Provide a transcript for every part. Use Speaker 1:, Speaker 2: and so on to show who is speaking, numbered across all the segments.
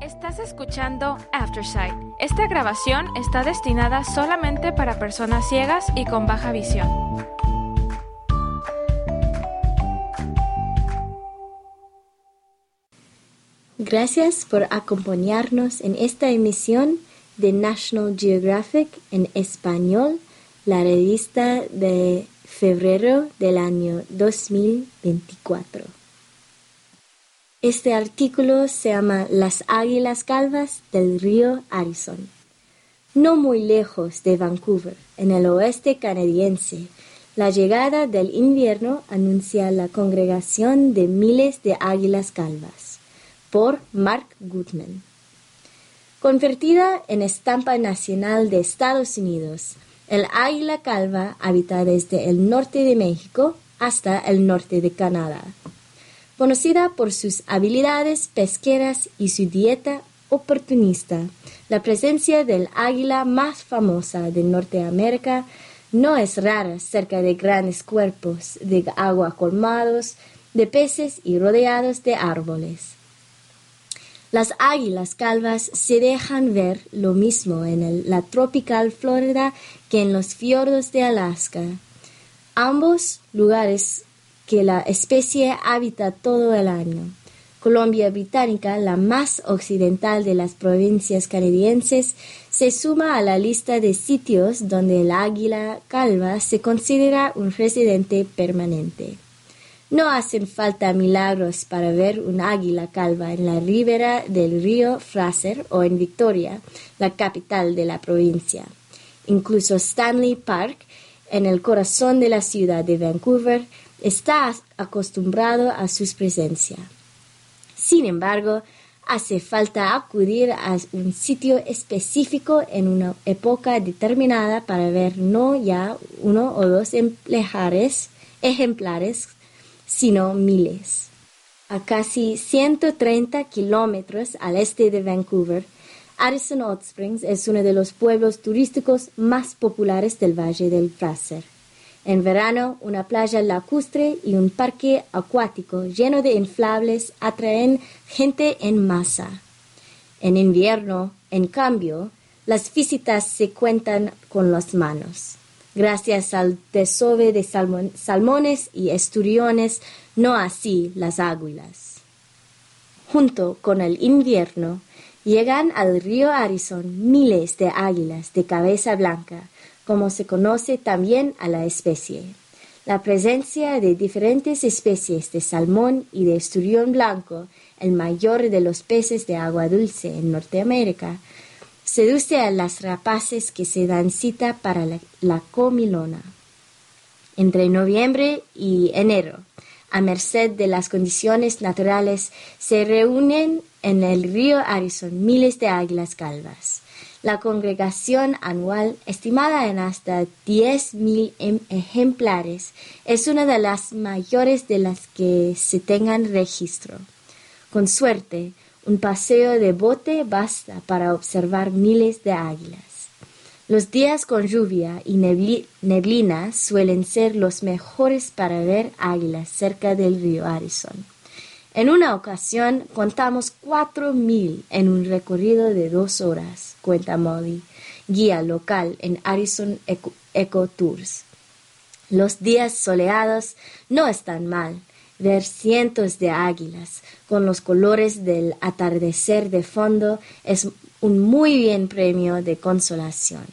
Speaker 1: Estás escuchando Aftersight. Esta grabación está destinada solamente para personas ciegas y con baja visión.
Speaker 2: Gracias por acompañarnos en esta emisión de National Geographic en español, la revista de febrero del año 2024. Este artículo se llama Las águilas calvas del río Arizona. No muy lejos de Vancouver, en el oeste canadiense, la llegada del invierno anuncia la congregación de miles de águilas calvas, por Mark Goodman. Convertida en estampa nacional de Estados Unidos, el águila calva habita desde el norte de México hasta el norte de Canadá. Conocida por sus habilidades pesqueras y su dieta oportunista, la presencia del águila más famosa de Norteamérica no es rara cerca de grandes cuerpos de agua colmados de peces y rodeados de árboles. Las águilas calvas se dejan ver lo mismo en la tropical Florida que en los fiordos de Alaska. Ambos lugares que la especie habita todo el año. Colombia Británica, la más occidental de las provincias canadienses, se suma a la lista de sitios donde el águila calva se considera un residente permanente. No hacen falta milagros para ver un águila calva en la ribera del río Fraser o en Victoria, la capital de la provincia. Incluso Stanley Park, en el corazón de la ciudad de Vancouver, está acostumbrado a su presencia. Sin embargo, hace falta acudir a un sitio específico en una época determinada para ver no ya uno o dos ejemplares, ejemplares sino miles. A casi 130 kilómetros al este de Vancouver, Addison Hot Springs es uno de los pueblos turísticos más populares del Valle del Fraser. En verano, una playa lacustre y un parque acuático lleno de inflables atraen gente en masa. En invierno, en cambio, las visitas se cuentan con las manos. Gracias al desove de salmones y esturiones, no así las águilas. Junto con el invierno, llegan al río Arizon miles de águilas de cabeza blanca, como se conoce también a la especie. La presencia de diferentes especies de salmón y de esturión blanco, el mayor de los peces de agua dulce en Norteamérica, seduce a las rapaces que se dan cita para la, la comilona. Entre noviembre y enero, a merced de las condiciones naturales, se reúnen en el río Arizon miles de águilas calvas. La congregación anual, estimada en hasta 10.000 em, ejemplares, es una de las mayores de las que se tengan registro. Con suerte, un paseo de bote basta para observar miles de águilas. Los días con lluvia y neblina suelen ser los mejores para ver águilas cerca del río Arizona. En una ocasión contamos cuatro mil en un recorrido de dos horas, cuenta Molly, guía local en Arizona Eco, Tours. Los días soleados no están mal. Ver cientos de águilas con los colores del atardecer de fondo es un muy bien premio de consolación.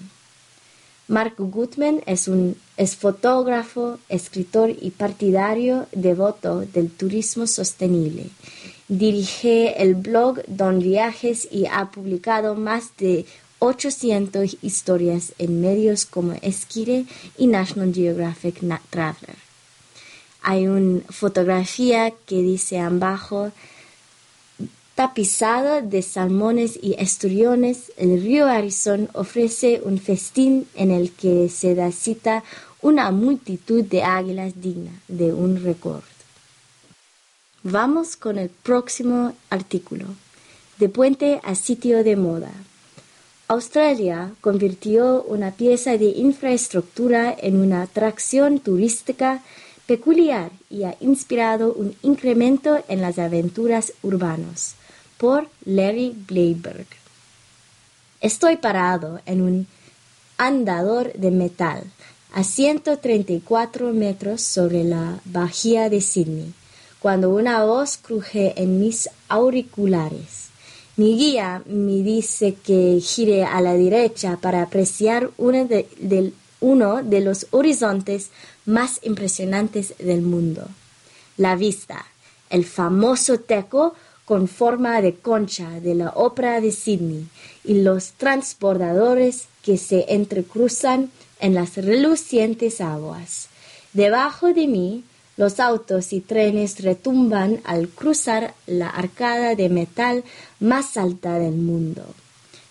Speaker 2: Mark Gutman es un es fotógrafo, escritor y partidario devoto del turismo sostenible. Dirige el blog Don Viajes y ha publicado más de 800 historias en medios como Esquire y National Geographic Traveler. Hay una fotografía que dice abajo Tapizado de salmones y esturiones, el río Arizón ofrece un festín en el que se da cita una multitud de águilas digna de un recuerdo. Vamos con el próximo artículo. De puente a sitio de moda. Australia convirtió una pieza de infraestructura en una atracción turística peculiar y ha inspirado un incremento en las aventuras urbanas por Larry Bleiberg. Estoy parado en un andador de metal a 134 metros sobre la bahía de Sydney, cuando una voz cruje en mis auriculares. Mi guía me dice que gire a la derecha para apreciar uno de los horizontes más impresionantes del mundo. La vista, el famoso teco con forma de concha de la ópera de Sydney y los transbordadores que se entrecruzan en las relucientes aguas. Debajo de mí, los autos y trenes retumban al cruzar la arcada de metal más alta del mundo.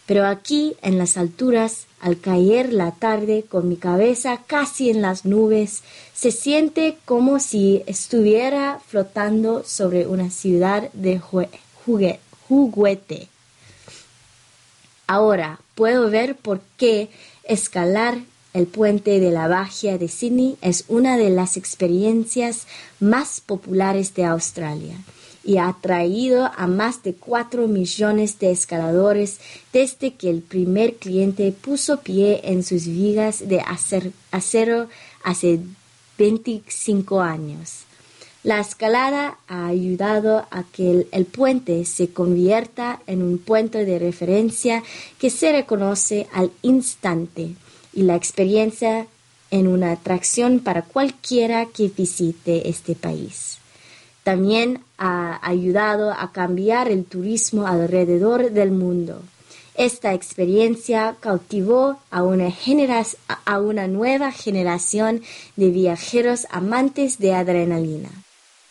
Speaker 2: Pero aquí, en las alturas, al caer la tarde con mi cabeza casi en las nubes, se siente como si estuviera flotando sobre una ciudad de juguete. Ahora puedo ver por qué escalar el puente de la Bahía de Sydney es una de las experiencias más populares de Australia y ha atraído a más de 4 millones de escaladores desde que el primer cliente puso pie en sus vigas de acero hace 25 años. La escalada ha ayudado a que el, puente se convierta en un puente de referencia que se reconoce al instante y la experiencia en una atracción para cualquiera que visite este país. También ha ayudado a cambiar el turismo alrededor del mundo. Esta experiencia cautivó a una, a una nueva generación de viajeros amantes de adrenalina.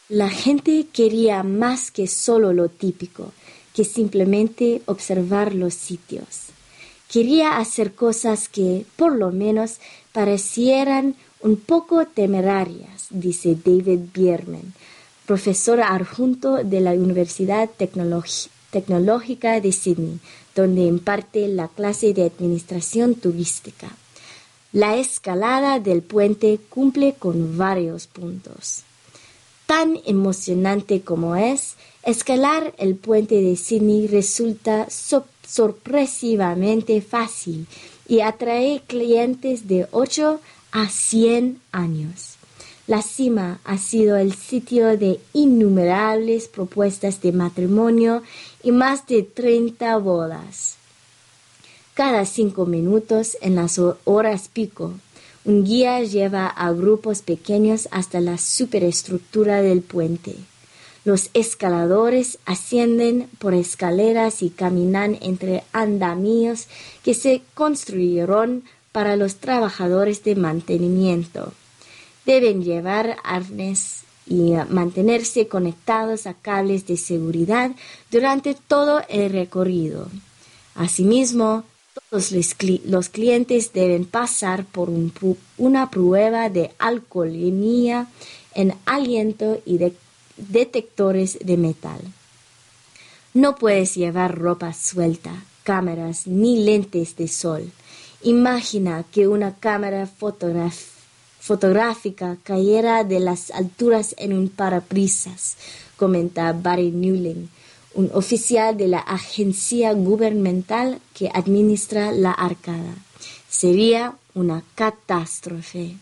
Speaker 2: La gente quería más que solo lo típico, que simplemente observar los sitios. Quería hacer cosas que, por lo menos, parecieran un poco temerarias, dice David Bierman, profesor adjunto de la Universidad Tecnológica de Sydney, donde imparte la clase de Administración Turística. La escalada del puente cumple con varios puntos. Tan emocionante como es, escalar el puente de Sydney resulta sorpresivamente fácil y atrae clientes de 8 a 100 años. La cima ha sido el sitio de innumerables propuestas de matrimonio y más de 30 bodas. Cada cinco minutos en las horas pico, un guía lleva a grupos pequeños hasta la superestructura del puente. Los escaladores ascienden por escaleras y caminan entre andamios que se construyeron para los trabajadores de mantenimiento. Deben llevar arnés y mantenerse conectados a cables de seguridad durante todo el recorrido. Asimismo, todos los, clientes deben pasar por una prueba de alcoholemia en aliento y de detectores de metal. No puedes llevar ropa suelta, cámaras ni lentes de sol. Imagina que una cámara fotográfica cayera de las alturas en un parabrisas, comenta Barry Newling, un oficial de la agencia gubernamental que administra la arcada. Sería una catástrofe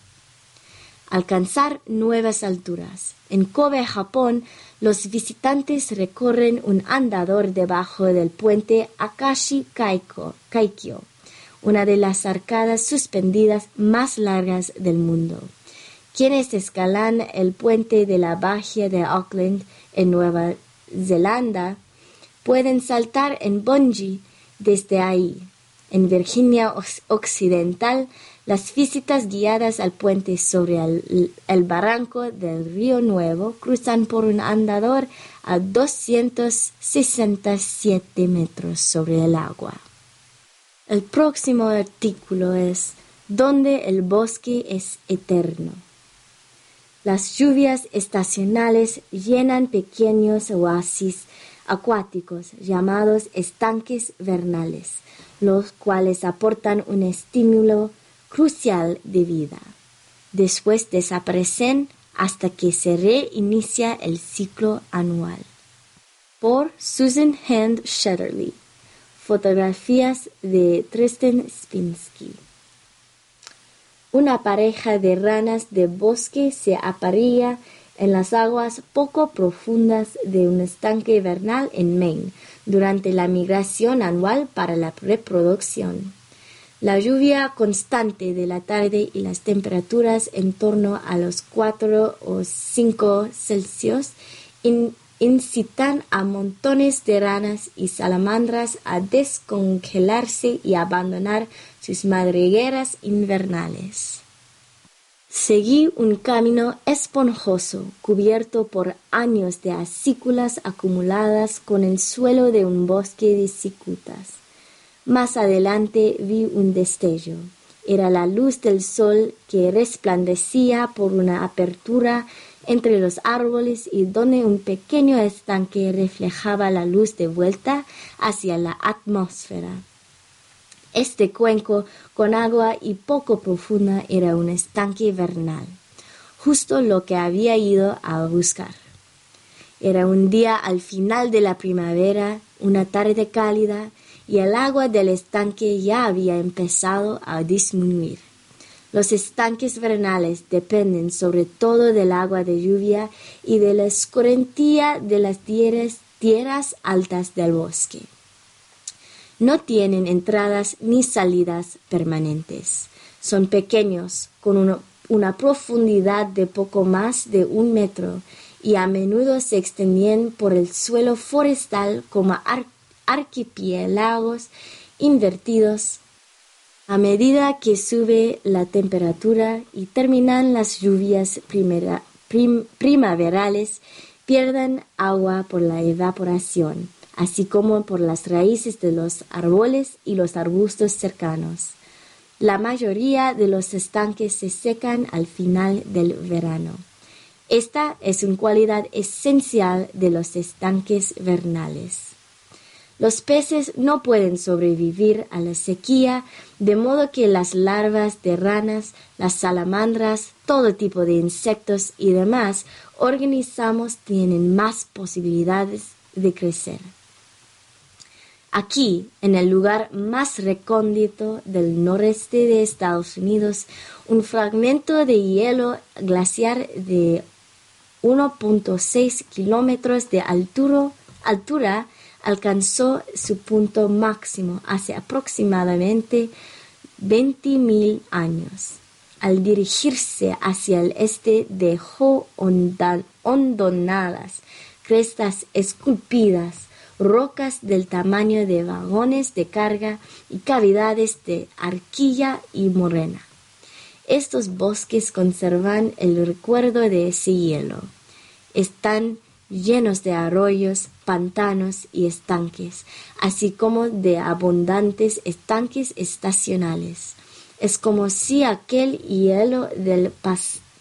Speaker 2: alcanzar nuevas alturas. En Kobe, Japón, los visitantes recorren un andador debajo del puente Akashi Kaikyo, una de las arcadas suspendidas más largas del mundo. Quienes escalan el puente de la bahía de Auckland en Nueva Zelanda pueden saltar en bungee desde ahí. En Virginia Occidental, las visitas guiadas al puente sobre el, barranco del Río Nuevo cruzan por un andador a 267 metros sobre el agua. El próximo artículo es ¿Dónde el bosque es eterno? Las lluvias estacionales llenan pequeños oasis acuáticos llamados estanques vernales, los cuales aportan un estímulo crucial de vida. Después desaparecen hasta que se reinicia el ciclo anual. por Susan Hand Shetterly. Fotografías de Tristan Spinsky. Una pareja de ranas de bosque se aparía en las aguas poco profundas de un estanque vernal en Maine durante la migración anual para la reproducción. La lluvia constante de la tarde y las temperaturas en torno a los 4 o 5 Celsius incitan a montones de ranas y salamandras a descongelarse y abandonar sus madrigueras invernales. Seguí un camino esponjoso cubierto por años de acículas acumuladas con el suelo de un bosque de cicutas. Más adelante vi un destello. Era la luz del sol que resplandecía por una apertura entre los árboles y donde un pequeño estanque reflejaba la luz de vuelta hacia la atmósfera. Este cuenco con agua y poco profunda era un estanque vernal, justo lo que había ido a buscar. Era un día al final de la primavera, una tarde cálida, y el agua del estanque ya había empezado a disminuir. Los estanques vernales dependen sobre todo del agua de lluvia y de la escorrentía de las tierras, altas del bosque. No tienen entradas ni salidas permanentes. Son pequeños, con una, profundidad de poco más de un metro y a menudo se extienden por el suelo forestal como archipiélagos invertidos a medida que sube la temperatura y terminan las lluvias primaverales, pierden agua por la evaporación, así como por las raíces de los árboles y los arbustos cercanos. La mayoría de los estanques se secan al final del verano. Esta es una cualidad esencial de los estanques vernales. Los peces no pueden sobrevivir a la sequía, de modo que las larvas de ranas, las salamandras, todo tipo de insectos y demás organismos tienen más posibilidades de crecer. Aquí, en el lugar más recóndito del noreste de Estados Unidos, un fragmento de hielo glaciar de 1.6 kilómetros de altura, altura alcanzó su punto máximo hace aproximadamente 20.000 años. Al dirigirse hacia el este dejó hondonadas, crestas esculpidas, rocas del tamaño de vagones de carga y cavidades de arquilla y morena. Estos bosques conservan el recuerdo de ese hielo. Están llenos de arroyos, pantanos y estanques, así como de abundantes estanques estacionales. Es como si aquel hielo del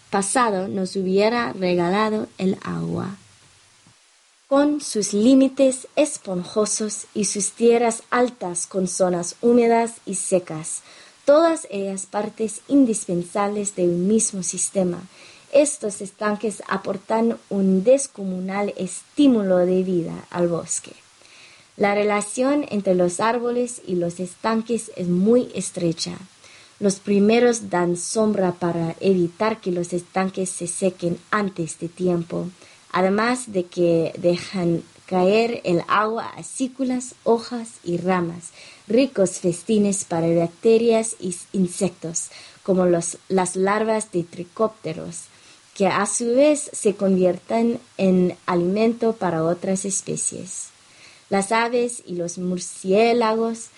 Speaker 2: pasado nos hubiera regalado el agua. Con sus límites esponjosos y sus tierras altas con zonas húmedas y secas, todas ellas partes indispensables de un mismo sistema, estos estanques aportan un descomunal estímulo de vida al bosque. La relación entre los árboles y los estanques es muy estrecha. Los primeros dan sombra para evitar que los estanques se sequen antes de tiempo, además de que dejan caer el agua a cículas, hojas y ramas, ricos festines para bacterias y insectos, como las larvas de tricópteros, que a su vez se convierten en alimento para otras especies. Las aves y los murciélagos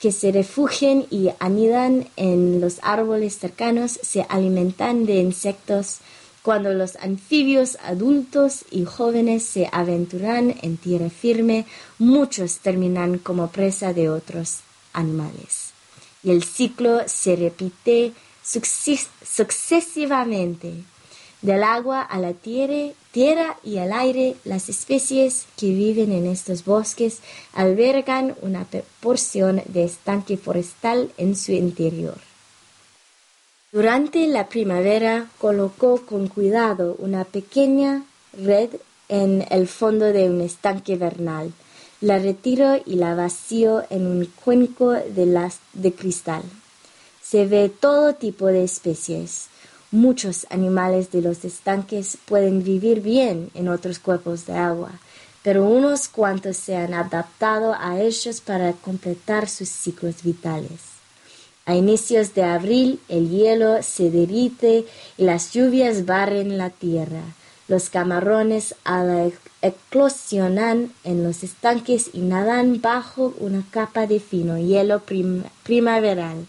Speaker 2: que se refugian y anidan en los árboles cercanos se alimentan de insectos. Cuando los anfibios adultos y jóvenes se aventuran en tierra firme, muchos terminan como presa de otros animales. Y el ciclo se repite sucesivamente del agua a la tierra, tierra y al aire, las especies que viven en estos bosques albergan una porción de estanque forestal en su interior. Durante la primavera colocó con cuidado una pequeña red en el fondo de un estanque vernal. La retiro y la vacío en un cuenco de, de cristal. Se ve todo tipo de especies. Muchos animales de los estanques pueden vivir bien en otros cuerpos de agua, pero unos cuantos se han adaptado a ellos para completar sus ciclos vitales. A inicios de abril el hielo se derrite y las lluvias barren la tierra. Los camarones eclosionan en los estanques y nadan bajo una capa de fino hielo primaveral.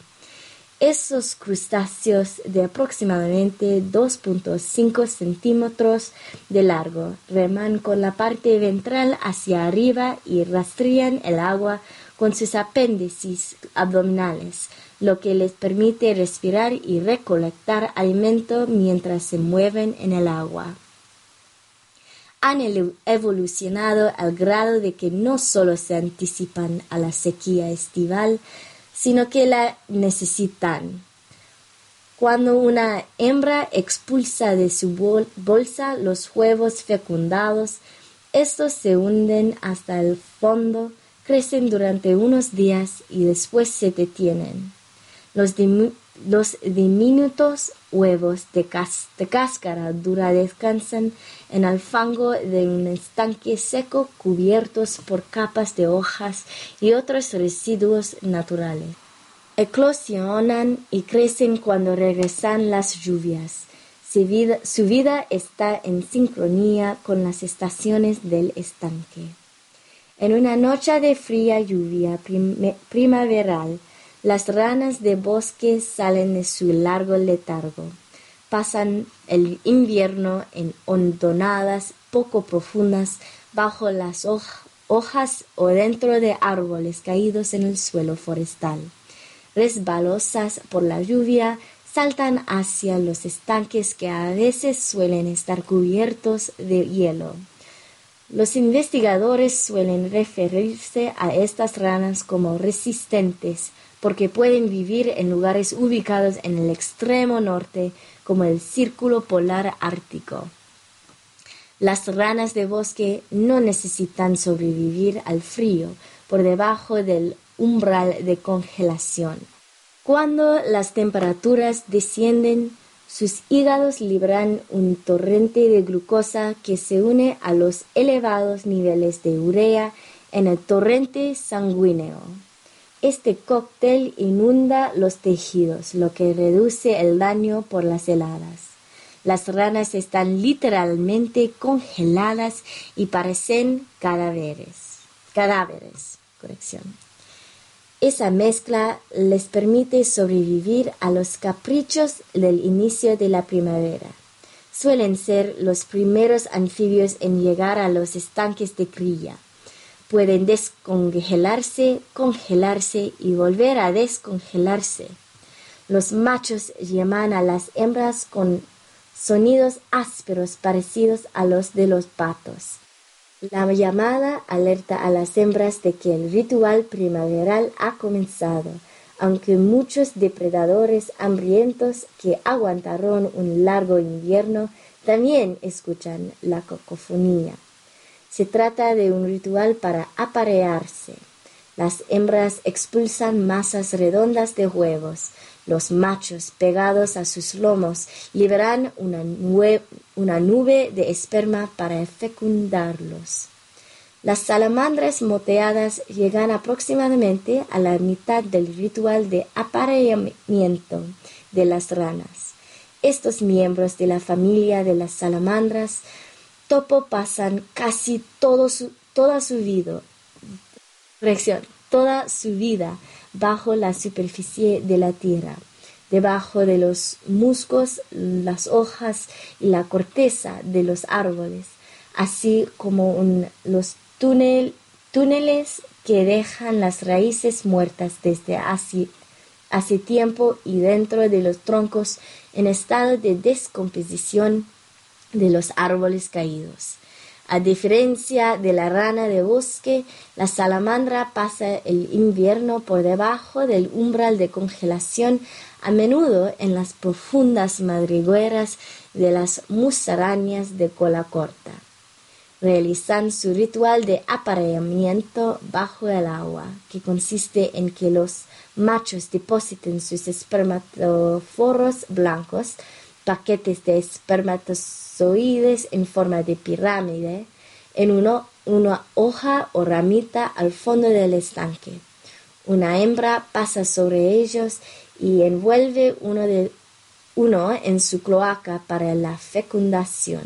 Speaker 2: Esos crustáceos de aproximadamente 2.5 centímetros de largo reman con la parte ventral hacia arriba y rastrean el agua con sus apéndices abdominales, lo que les permite respirar y recolectar alimento mientras se mueven en el agua. Han evolucionado al grado de que no solo se anticipan a la sequía estival, sino que la necesitan. Cuando una hembra expulsa de su bolsa los huevos fecundados, estos se hunden hasta el fondo, crecen durante unos días y después se detienen. Los, diminutos huevos de, cáscara dura descansan en el fango de un estanque seco cubiertos por capas de hojas y otros residuos naturales. Eclosionan y crecen cuando regresan las lluvias. Su vida está en sincronía con las estaciones del estanque. En una noche de fría lluvia primaveral, las ranas de bosque salen de su largo letargo. Pasan el invierno en hondonadas poco profundas bajo las hojas o dentro de árboles caídos en el suelo forestal. Resbalosas por la lluvia, saltan hacia los estanques que a veces suelen estar cubiertos de hielo. Los investigadores suelen referirse a estas ranas como resistentes porque pueden vivir en lugares ubicados en el extremo norte como el Círculo Polar Ártico. Las ranas de bosque no necesitan sobrevivir al frío por debajo del umbral de congelación. Cuando las temperaturas descienden, sus hígados libran un torrente de glucosa que se une a los elevados niveles de urea en el torrente sanguíneo. Este cóctel inunda los tejidos, lo que reduce el daño por las heladas. Las ranas están literalmente congeladas y parecen cadáveres. Cadáveres, corrección. Esa mezcla les permite sobrevivir a los caprichos del inicio de la primavera. Suelen ser los primeros anfibios en llegar a los estanques de cría pueden descongelarse, congelarse y volver a descongelarse. Los machos llaman a las hembras con sonidos ásperos parecidos a los de los patos. La llamada alerta a las hembras de que el ritual primaveral ha comenzado, aunque muchos depredadores hambrientos que aguantaron un largo invierno también escuchan la cacofonía. Se trata de un ritual para aparearse. Las hembras expulsan masas redondas de huevos. Los machos, pegados a sus lomos, liberan una, una nube de esperma para fecundarlos. Las salamandras moteadas llegan aproximadamente a la mitad del ritual de apareamiento de las ranas. Estos miembros de la familia de las salamandras topo pasan casi todo su, toda su vida, toda su vida bajo la superficie de la tierra, debajo de los musgos, las hojas y la corteza de los árboles, así como los túneles que dejan las raíces muertas desde hace, hace tiempo y dentro de los troncos en estado de descomposición de los árboles caídos. A diferencia de la rana de bosque, la salamandra pasa el invierno por debajo del umbral de congelación, a menudo en las profundas madrigueras de las musarañas de cola corta. realizan su ritual de apareamiento bajo el agua, que consiste en que los machos depositen sus espermatoforos blancos, paquetes de espermatozoides en forma de pirámide, en una hoja o ramita al fondo del estanque. Una hembra pasa sobre ellos y envuelve uno, de, uno en su cloaca para la fecundación.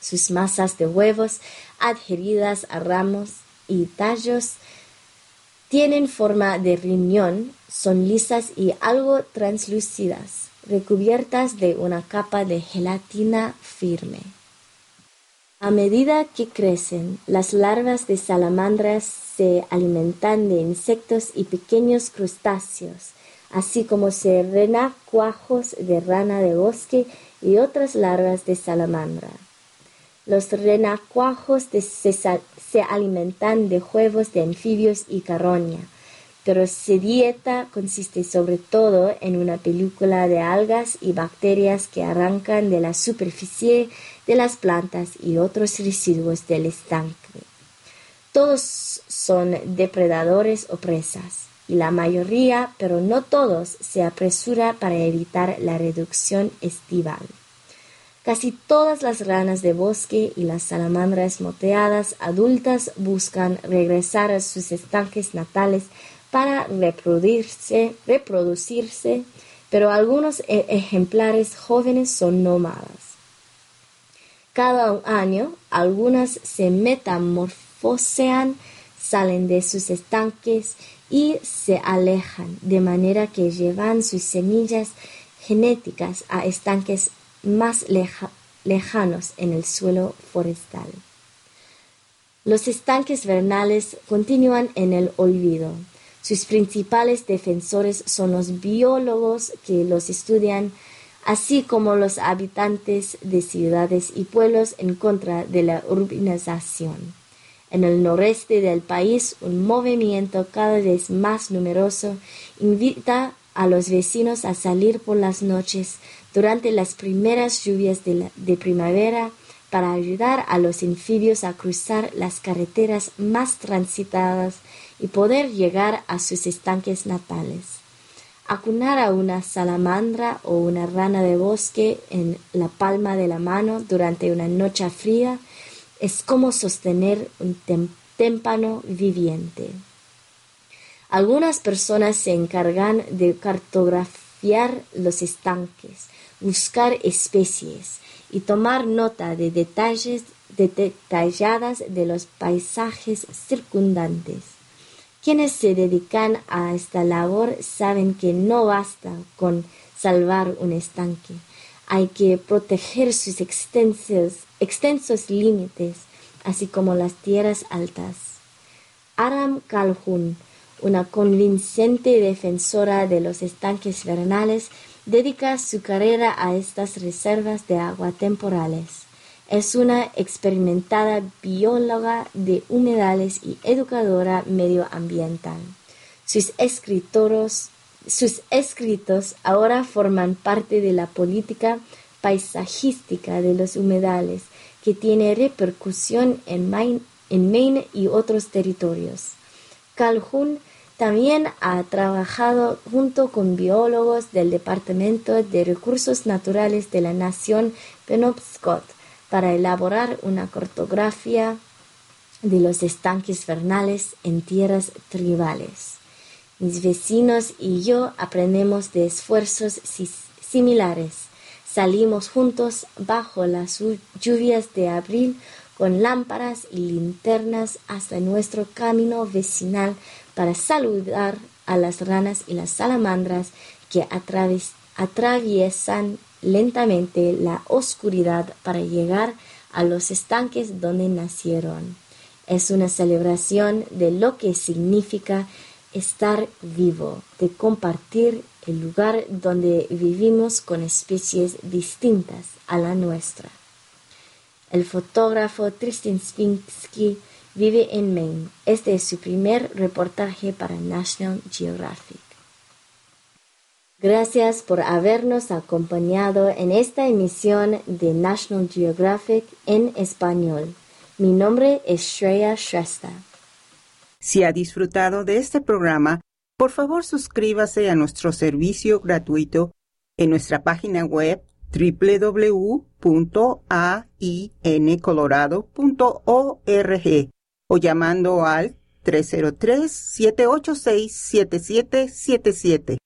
Speaker 2: Sus masas de huevos adheridas a ramos y tallos tienen forma de riñón, son lisas y algo translúcidas, recubiertas de una capa de gelatina firme. A medida que crecen, las larvas de salamandras se alimentan de insectos y pequeños crustáceos, así como se renacuajos de rana de bosque y otras larvas de salamandra. Los renacuajos se, se, alimentan de huevos de anfibios y carroña, pero su dieta consiste sobre todo en una película de algas y bacterias que arrancan de la superficie de las plantas y otros residuos del estanque. Todos son depredadores o presas, y la mayoría, pero no todos, se apresura para evitar la reducción estival. Casi todas las ranas de bosque y las salamandras moteadas adultas buscan regresar a sus estanques natales para reproducirse, reproducirse pero algunos e-, ejemplares jóvenes son nómadas. Cada año algunas se metamorfosean, salen de sus estanques y se alejan, de manera que llevan sus semillas genéticas a estanques más lejanos en el suelo forestal. Los estanques vernales continúan en el olvido. Sus principales defensores son los biólogos que los estudian, así como los habitantes de ciudades y pueblos en contra de la urbanización. En el noreste del país, un movimiento cada vez más numeroso invita a los vecinos a salir por las noches durante las primeras lluvias de, de primavera para ayudar a los anfibios a cruzar las carreteras más transitadas y poder llegar a sus estanques natales. Acunar a una salamandra o una rana de bosque en la palma de la mano durante una noche fría es como sostener un témpano viviente. Algunas personas se encargan de cartografiar los estanques, buscar especies y tomar nota de detalles detalladas de los paisajes circundantes. Quienes se dedican a esta labor saben que no basta con salvar un estanque, hay que proteger sus extensos, límites, así como las tierras altas. Aram Calhoun, una convincente defensora de los estanques vernales, dedica su carrera a estas reservas de agua temporales. Es una experimentada bióloga de humedales y educadora medioambiental. Sus, escritos ahora forman parte de la política paisajística de los humedales, que tiene repercusión en Maine y otros territorios. Calhoun también ha trabajado junto con biólogos del Departamento de Recursos Naturales de la Nación Penobscot para elaborar una cartografía de los estanques vernales en tierras tribales. Mis vecinos y yo aprendemos de esfuerzos similares. Salimos juntos bajo las lluvias de abril con lámparas y linternas hasta nuestro camino vecinal para saludar a las ranas y las salamandras que atraviesan lentamente la oscuridad para llegar a los estanques donde nacieron. Es una celebración de lo que significa estar vivo, de compartir el lugar donde vivimos con especies distintas a la nuestra. El fotógrafo Tristan Spinsky vive en Maine. Este es su primer reportaje para National Geographic. Gracias por habernos acompañado en esta emisión de National Geographic en español. Mi nombre es Shreya Shrestha.
Speaker 3: Si ha disfrutado de este programa, por favor suscríbase a nuestro servicio gratuito en nuestra página web www.aincolorado.org o llamando al 303-786-7777.